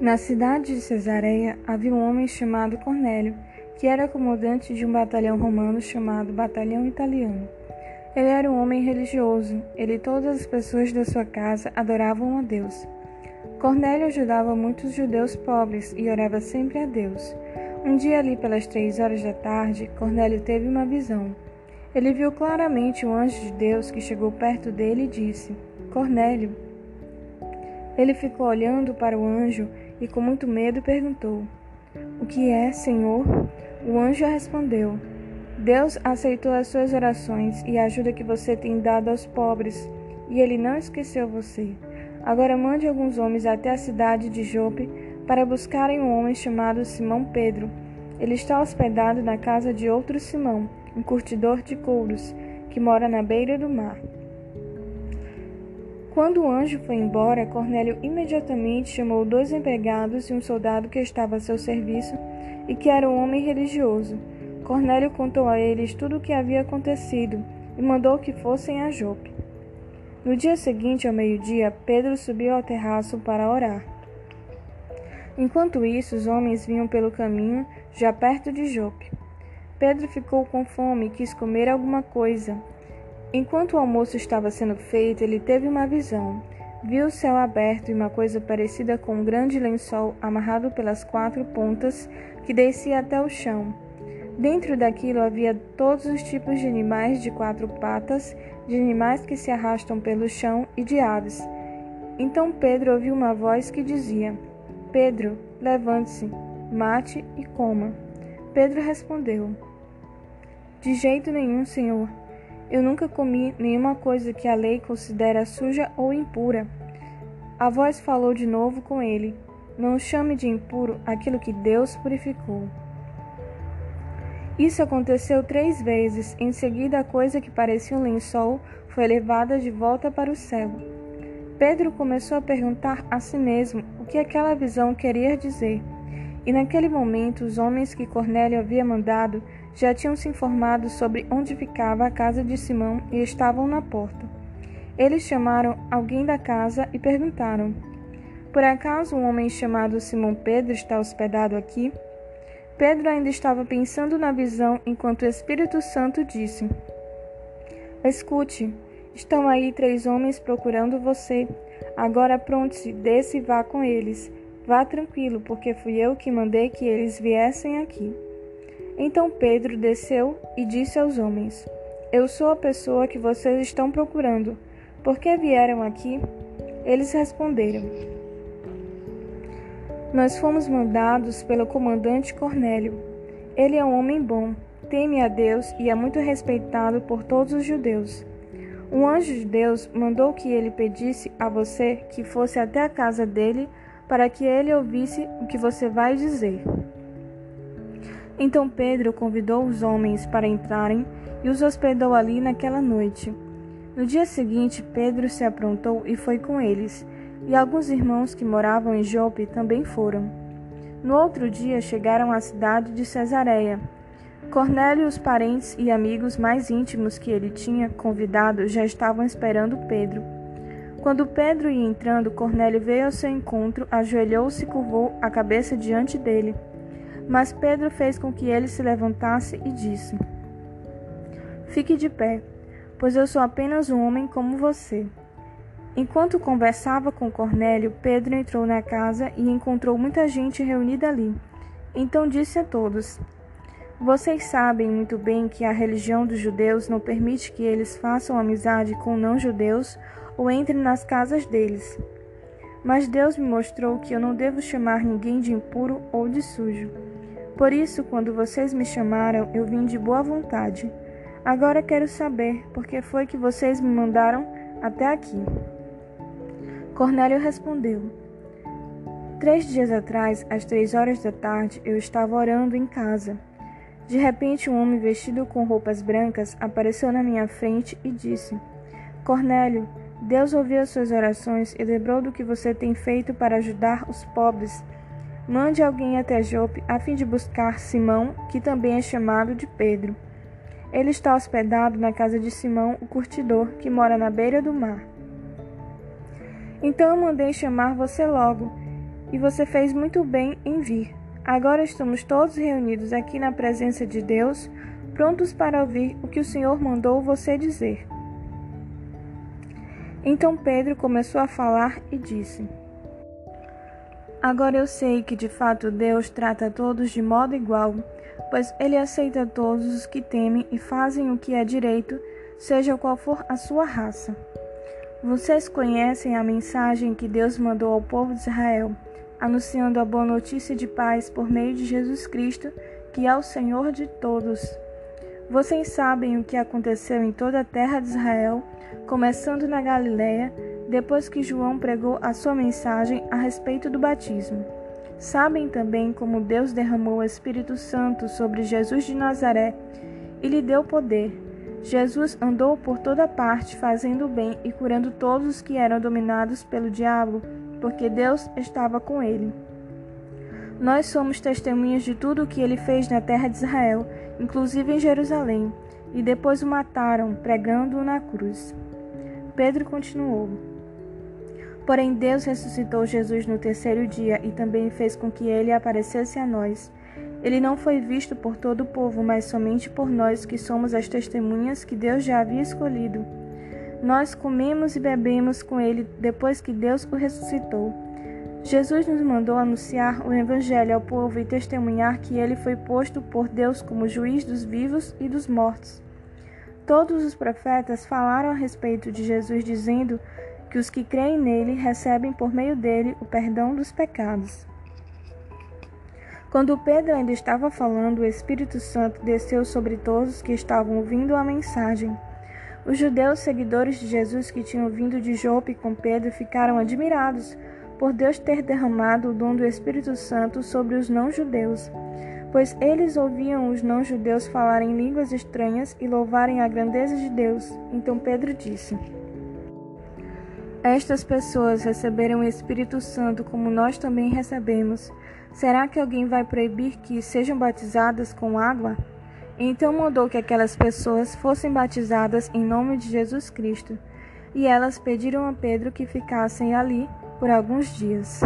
Na cidade de Cesareia havia um homem chamado Cornélio, que era comandante de um batalhão romano chamado Batalhão Italiano. Ele era um homem religioso, ele e todas as pessoas da sua casa adoravam a Deus. Cornélio ajudava muitos judeus pobres e orava sempre a Deus. Um dia, ali pelas três horas da tarde, Cornélio teve uma visão. Ele viu claramente um anjo de Deus que chegou perto dele e disse: Cornélio. Ele ficou olhando para o anjo e com muito medo perguntou: O que é, Senhor? O anjo respondeu: Deus aceitou as suas orações e a ajuda que você tem dado aos pobres, e ele não esqueceu você. Agora mande alguns homens até a cidade de Jope para buscarem um homem chamado Simão Pedro. Ele está hospedado na casa de outro Simão, um curtidor de couros, que mora na beira do mar. Quando o anjo foi embora, Cornélio imediatamente chamou dois empregados e um soldado que estava a seu serviço e que era um homem religioso. Cornélio contou a eles tudo o que havia acontecido e mandou que fossem a Jope. No dia seguinte, ao meio-dia, Pedro subiu ao terraço para orar. Enquanto isso, os homens vinham pelo caminho, já perto de Jope. Pedro ficou com fome e quis comer alguma coisa. Enquanto o almoço estava sendo feito, ele teve uma visão. Viu o céu aberto e uma coisa parecida com um grande lençol amarrado pelas quatro pontas que descia até o chão. Dentro daquilo havia todos os tipos de animais de quatro patas, de animais que se arrastam pelo chão e de aves. Então Pedro ouviu uma voz que dizia: Pedro, levante-se, mate e coma. Pedro respondeu: De jeito nenhum, Senhor. Eu nunca comi nenhuma coisa que a lei considera suja ou impura. A voz falou de novo com ele: Não chame de impuro aquilo que Deus purificou. Isso aconteceu três vezes. Em seguida, a coisa que parecia um lençol foi levada de volta para o céu. Pedro começou a perguntar a si mesmo o que aquela visão queria dizer. E naquele momento, os homens que Cornélio havia mandado já tinham se informado sobre onde ficava a casa de Simão e estavam na porta. Eles chamaram alguém da casa e perguntaram: Por acaso um homem chamado Simão Pedro está hospedado aqui? Pedro ainda estava pensando na visão enquanto o Espírito Santo disse: Escute, estão aí três homens procurando você. Agora pronte-se, desça e vá com eles. Vá tranquilo, porque fui eu que mandei que eles viessem aqui. Então Pedro desceu e disse aos homens: Eu sou a pessoa que vocês estão procurando. Por que vieram aqui? Eles responderam: Nós fomos mandados pelo comandante Cornélio. Ele é um homem bom, teme a Deus e é muito respeitado por todos os judeus. Um anjo de Deus mandou que ele pedisse a você que fosse até a casa dele para que ele ouvisse o que você vai dizer. Então Pedro convidou os homens para entrarem e os hospedou ali naquela noite. No dia seguinte, Pedro se aprontou e foi com eles, e alguns irmãos que moravam em Jope também foram. No outro dia chegaram à cidade de Cesareia. Cornélio e os parentes e amigos mais íntimos que ele tinha convidado já estavam esperando Pedro. Quando Pedro ia entrando, Cornélio veio ao seu encontro, ajoelhou-se e curvou a cabeça diante dele. Mas Pedro fez com que ele se levantasse e disse: Fique de pé, pois eu sou apenas um homem como você. Enquanto conversava com Cornélio, Pedro entrou na casa e encontrou muita gente reunida ali. Então disse a todos: Vocês sabem muito bem que a religião dos judeus não permite que eles façam amizade com não-judeus ou entrem nas casas deles. Mas Deus me mostrou que eu não devo chamar ninguém de impuro ou de sujo. Por isso, quando vocês me chamaram, eu vim de boa vontade. Agora quero saber por que foi que vocês me mandaram até aqui. Cornélio respondeu: Três dias atrás, às três horas da tarde, eu estava orando em casa. De repente, um homem vestido com roupas brancas apareceu na minha frente e disse: Cornélio, Deus ouviu as suas orações e lembrou do que você tem feito para ajudar os pobres Mande alguém até Jope a fim de buscar Simão, que também é chamado de Pedro. Ele está hospedado na casa de Simão, o curtidor, que mora na beira do mar. Então eu mandei chamar você logo. e você fez muito bem em vir. Agora estamos todos reunidos aqui na presença de Deus, prontos para ouvir o que o Senhor mandou você dizer. Então Pedro começou a falar e disse: Agora eu sei que de fato Deus trata todos de modo igual, pois ele aceita todos os que temem e fazem o que é direito, seja qual for a sua raça. Vocês conhecem a mensagem que Deus mandou ao povo de Israel, anunciando a boa notícia de paz por meio de Jesus Cristo, que é o Senhor de todos. Vocês sabem o que aconteceu em toda a terra de Israel, começando na Galiléia, depois que João pregou a sua mensagem a respeito do batismo. Sabem também como Deus derramou o Espírito Santo sobre Jesus de Nazaré e lhe deu poder Jesus andou por toda parte, fazendo o bem e curando todos os que eram dominados pelo diabo, porque Deus estava com ele. Nós somos testemunhas de tudo o que ele fez na terra de Israel, inclusive em Jerusalém, e depois o mataram, pregando-o na cruz. Pedro continuou. Porém, Deus ressuscitou Jesus no terceiro dia e também fez com que ele aparecesse a nós ele não foi visto por todo o povo, mas somente por nós que somos as testemunhas que Deus já havia escolhido. Nós comemos e bebemos com ele depois que Deus o ressuscitou. Jesus nos mandou anunciar o Evangelho ao povo e testemunhar que ele foi posto por Deus como juiz dos vivos e dos mortos. Todos os profetas falaram a respeito de Jesus, dizendo que os que creem nele recebem por meio dele o perdão dos pecados. Quando Pedro ainda estava falando, o Espírito Santo desceu sobre todos os que estavam ouvindo a mensagem. Os judeus seguidores de Jesus que tinham vindo de Jope com Pedro ficaram admirados por Deus ter derramado o dom do Espírito Santo sobre os não-judeus, pois eles ouviam os não-judeus falarem línguas estranhas e louvarem a grandeza de Deus. Então Pedro disse: Estas pessoas receberam o Espírito Santo como nós também recebemos. Será que alguém vai proibir que sejam batizadas com água? Então mandou que aquelas pessoas fossem batizadas em nome de Jesus Cristo. E elas pediram a Pedro que ficassem ali por alguns dias.